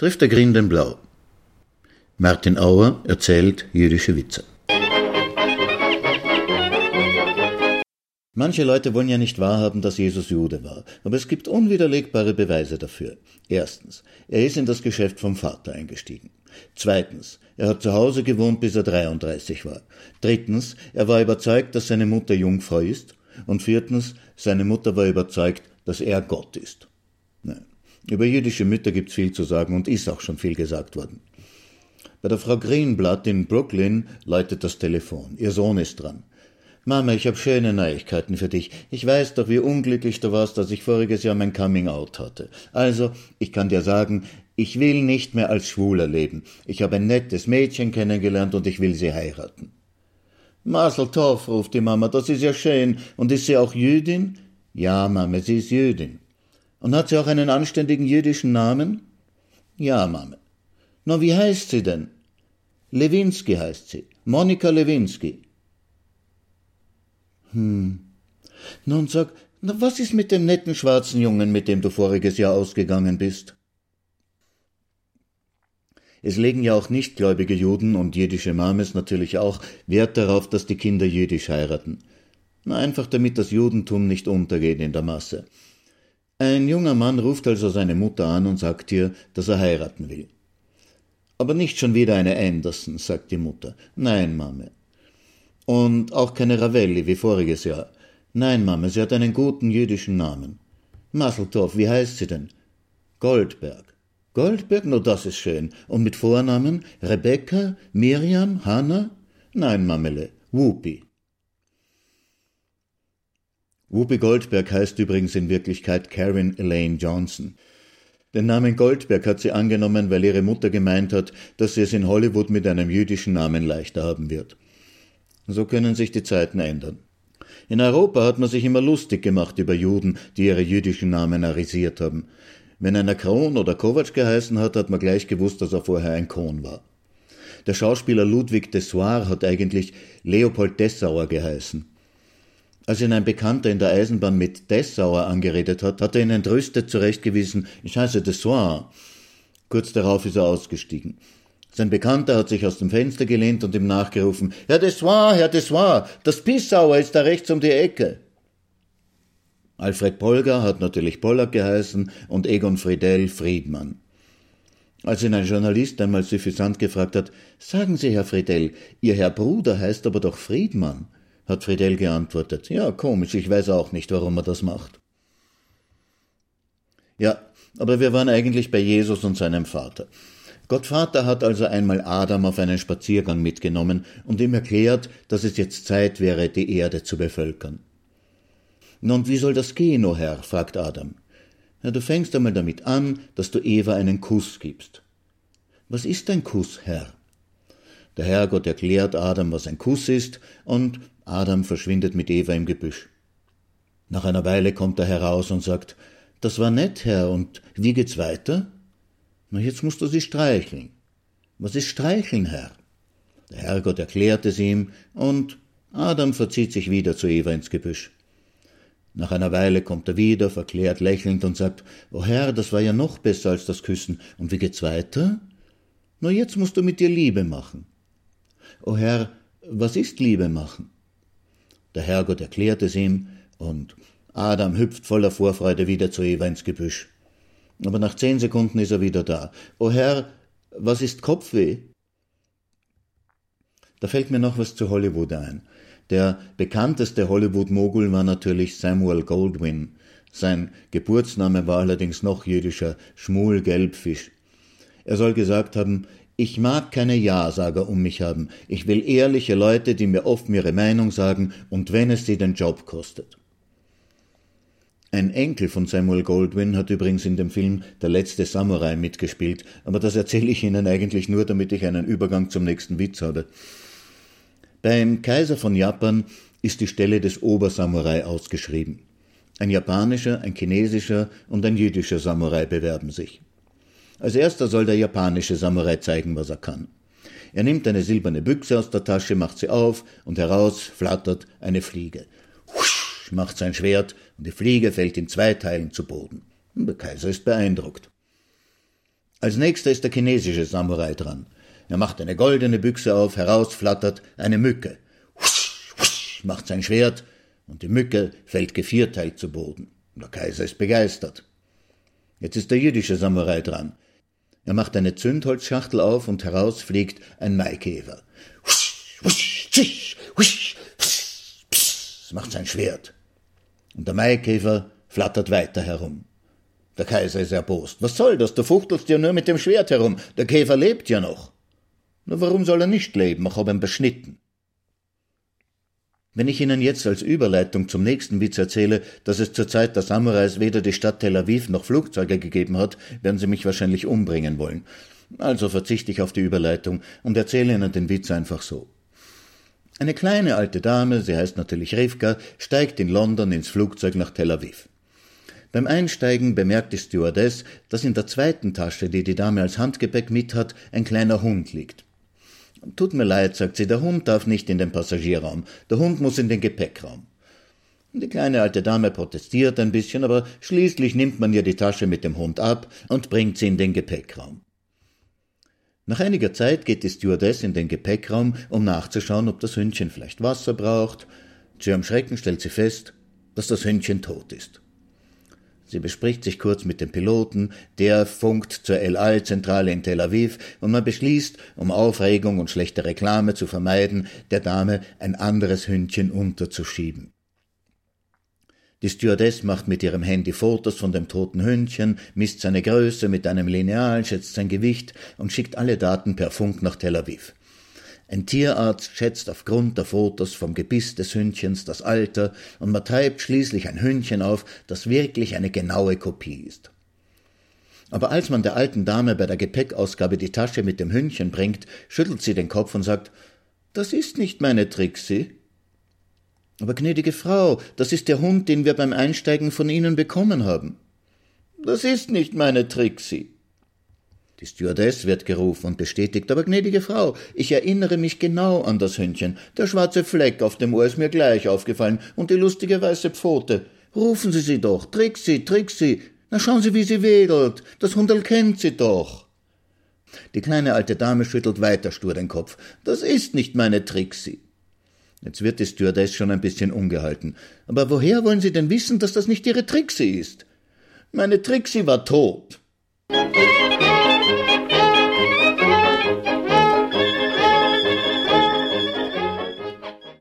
trifft der Grün den Blau. Martin Auer erzählt jüdische Witze. Manche Leute wollen ja nicht wahrhaben, dass Jesus Jude war, aber es gibt unwiderlegbare Beweise dafür. Erstens, er ist in das Geschäft vom Vater eingestiegen. Zweitens, er hat zu Hause gewohnt, bis er 33 war. Drittens, er war überzeugt, dass seine Mutter Jungfrau ist. Und viertens, seine Mutter war überzeugt, dass er Gott ist. Nein. Über jüdische Mütter gibt's viel zu sagen und ist auch schon viel gesagt worden. Bei der Frau Greenblatt in Brooklyn läutet das Telefon. Ihr Sohn ist dran. Mama, ich habe schöne Neuigkeiten für dich. Ich weiß doch, wie unglücklich du warst, als ich voriges Jahr mein Coming Out hatte. Also, ich kann dir sagen, ich will nicht mehr als Schwuler leben. Ich habe ein nettes Mädchen kennengelernt und ich will sie heiraten. Masel Tov, ruft die Mama, das ist ja schön. Und ist sie auch Jüdin? Ja, Mama, sie ist Jüdin. Und hat sie auch einen anständigen jüdischen Namen? Ja, Mama. Na, wie heißt sie denn? Lewinsky heißt sie. Monika Lewinsky. Hm. Nun sag, na, was ist mit dem netten schwarzen Jungen, mit dem du voriges Jahr ausgegangen bist? Es legen ja auch nichtgläubige Juden und jüdische Mames natürlich auch Wert darauf, dass die Kinder jüdisch heiraten. Na, einfach damit das Judentum nicht untergeht in der Masse. Ein junger Mann ruft also seine Mutter an und sagt ihr, dass er heiraten will. Aber nicht schon wieder eine Anderson, sagt die Mutter. Nein, Mame. Und auch keine Ravelli wie voriges Jahr. Nein, Mama, sie hat einen guten jüdischen Namen. Masseltorf, wie heißt sie denn? Goldberg. Goldberg, nur das ist schön. Und mit Vornamen? Rebecca, Miriam, Hannah? Nein, Mamele, Whoopi. Whoopi Goldberg heißt übrigens in Wirklichkeit Karen Elaine Johnson. Den Namen Goldberg hat sie angenommen, weil ihre Mutter gemeint hat, dass sie es in Hollywood mit einem jüdischen Namen leichter haben wird. So können sich die Zeiten ändern. In Europa hat man sich immer lustig gemacht über Juden, die ihre jüdischen Namen arisiert haben. Wenn einer Kron oder Kovac geheißen hat, hat man gleich gewusst, dass er vorher ein Kohn war. Der Schauspieler Ludwig Dessoir hat eigentlich Leopold Dessauer geheißen. Als ihn ein Bekannter in der Eisenbahn mit Dessauer angeredet hat, hat er ihn entrüstet zurechtgewiesen, ich heiße Dessoir. Kurz darauf ist er ausgestiegen. Sein Bekannter hat sich aus dem Fenster gelehnt und ihm nachgerufen, Herr Dessoir, Herr Dessoir, das Pissauer ist da rechts um die Ecke. Alfred Polger hat natürlich Pollack geheißen und Egon Friedel Friedmann. Als ihn ein Journalist einmal suffisant gefragt hat, sagen Sie, Herr Friedel, Ihr Herr Bruder heißt aber doch Friedmann, hat Friedel geantwortet, ja, komisch, ich weiß auch nicht, warum er das macht. Ja, aber wir waren eigentlich bei Jesus und seinem Vater. Gottvater hat also einmal Adam auf einen Spaziergang mitgenommen und ihm erklärt, dass es jetzt Zeit wäre, die Erde zu bevölkern. Nun, wie soll das gehen, o oh Herr? fragt Adam. Ja, du fängst einmal damit an, dass du Eva einen Kuss gibst. Was ist ein Kuss, Herr? Der Herrgott erklärt Adam, was ein Kuss ist, und Adam verschwindet mit Eva im Gebüsch. Nach einer Weile kommt er heraus und sagt, das war nett, Herr, und wie geht's weiter? Na, jetzt musst du sie streicheln. Was ist streicheln, Herr? Der Herrgott erklärt es ihm, und Adam verzieht sich wieder zu Eva ins Gebüsch. Nach einer Weile kommt er wieder, verklärt lächelnd und sagt, O Herr, das war ja noch besser als das Küssen. Und wie geht's weiter? Na, jetzt musst du mit dir Liebe machen. O Herr, was ist Liebe machen? Der Herrgott erklärt es ihm, und Adam hüpft voller Vorfreude wieder zu Eva ins Gebüsch. Aber nach zehn Sekunden ist er wieder da. O Herr, was ist Kopfweh? Da fällt mir noch was zu Hollywood ein. Der bekannteste Hollywood-Mogul war natürlich Samuel Goldwyn. Sein Geburtsname war allerdings noch jüdischer, Schmuel Gelbfisch. Er soll gesagt haben, ich mag keine Ja-Sager um mich haben. Ich will ehrliche Leute, die mir offen ihre Meinung sagen und wenn es sie den Job kostet. Ein Enkel von Samuel Goldwyn hat übrigens in dem Film Der letzte Samurai mitgespielt, aber das erzähle ich Ihnen eigentlich nur, damit ich einen Übergang zum nächsten Witz habe. Beim Kaiser von Japan ist die Stelle des Obersamurai ausgeschrieben. Ein japanischer, ein chinesischer und ein jüdischer Samurai bewerben sich. Als erster soll der japanische Samurai zeigen, was er kann. Er nimmt eine silberne Büchse aus der Tasche, macht sie auf und heraus flattert eine Fliege. Husch macht sein Schwert und die Fliege fällt in zwei Teilen zu Boden. Der Kaiser ist beeindruckt. Als nächster ist der chinesische Samurai dran. Er macht eine goldene Büchse auf, heraus flattert eine Mücke. Husch, husch, macht sein Schwert und die Mücke fällt gevierteilt zu Boden. Der Kaiser ist begeistert. Jetzt ist der jüdische Samurai dran. Er macht eine Zündholzschachtel auf und heraus fliegt ein Maikäfer. Husch, husch, zisch, husch, pss, pss, macht sein Schwert. Und der Maikäfer flattert weiter herum. Der Kaiser ist erbost. Was soll das? Du fuchtelst ja nur mit dem Schwert herum. Der Käfer lebt ja noch. Na, warum soll er nicht leben? Ich hab ihn beschnitten. Wenn ich Ihnen jetzt als Überleitung zum nächsten Witz erzähle, dass es zur Zeit der Samurais weder die Stadt Tel Aviv noch Flugzeuge gegeben hat, werden Sie mich wahrscheinlich umbringen wollen. Also verzichte ich auf die Überleitung und erzähle Ihnen den Witz einfach so. Eine kleine alte Dame, sie heißt natürlich Rivka, steigt in London ins Flugzeug nach Tel Aviv. Beim Einsteigen bemerkt die Stewardess, dass in der zweiten Tasche, die die Dame als Handgepäck mit hat, ein kleiner Hund liegt. Tut mir leid, sagt sie, der Hund darf nicht in den Passagierraum. Der Hund muss in den Gepäckraum. Die kleine alte Dame protestiert ein bisschen, aber schließlich nimmt man ihr die Tasche mit dem Hund ab und bringt sie in den Gepäckraum. Nach einiger Zeit geht die Stewardess in den Gepäckraum, um nachzuschauen, ob das Hündchen vielleicht Wasser braucht. Zu ihrem Schrecken stellt sie fest, dass das Hündchen tot ist. Sie bespricht sich kurz mit dem Piloten, der funkt zur El Al-Zentrale in Tel Aviv und man beschließt, um Aufregung und schlechte Reklame zu vermeiden, der Dame ein anderes Hündchen unterzuschieben. Die Stewardess macht mit ihrem Handy Fotos von dem toten Hündchen, misst seine Größe mit einem Lineal, schätzt sein Gewicht und schickt alle Daten per Funk nach Tel Aviv. Ein Tierarzt schätzt aufgrund der Fotos vom Gebiss des Hündchens das Alter und man treibt schließlich ein Hündchen auf, das wirklich eine genaue Kopie ist. Aber als man der alten Dame bei der Gepäckausgabe die Tasche mit dem Hündchen bringt, schüttelt sie den Kopf und sagt, das ist nicht meine Trixie. Aber gnädige Frau, das ist der Hund, den wir beim Einsteigen von Ihnen bekommen haben. Das ist nicht meine Trixie. Die Stewardess wird gerufen und bestätigt, aber gnädige Frau, ich erinnere mich genau an das Hündchen. Der schwarze Fleck auf dem Ohr ist mir gleich aufgefallen und die lustige weiße Pfote. Rufen Sie sie doch, Trixi, Trixi. Na schauen Sie, wie sie wedelt. Das Hundel kennt sie doch. Die kleine alte Dame schüttelt weiter stur den Kopf. Das ist nicht meine Trixi. Jetzt wird die Stewardess schon ein bisschen ungehalten. Aber woher wollen Sie denn wissen, dass das nicht Ihre Trixi ist? Meine Trixi war tot.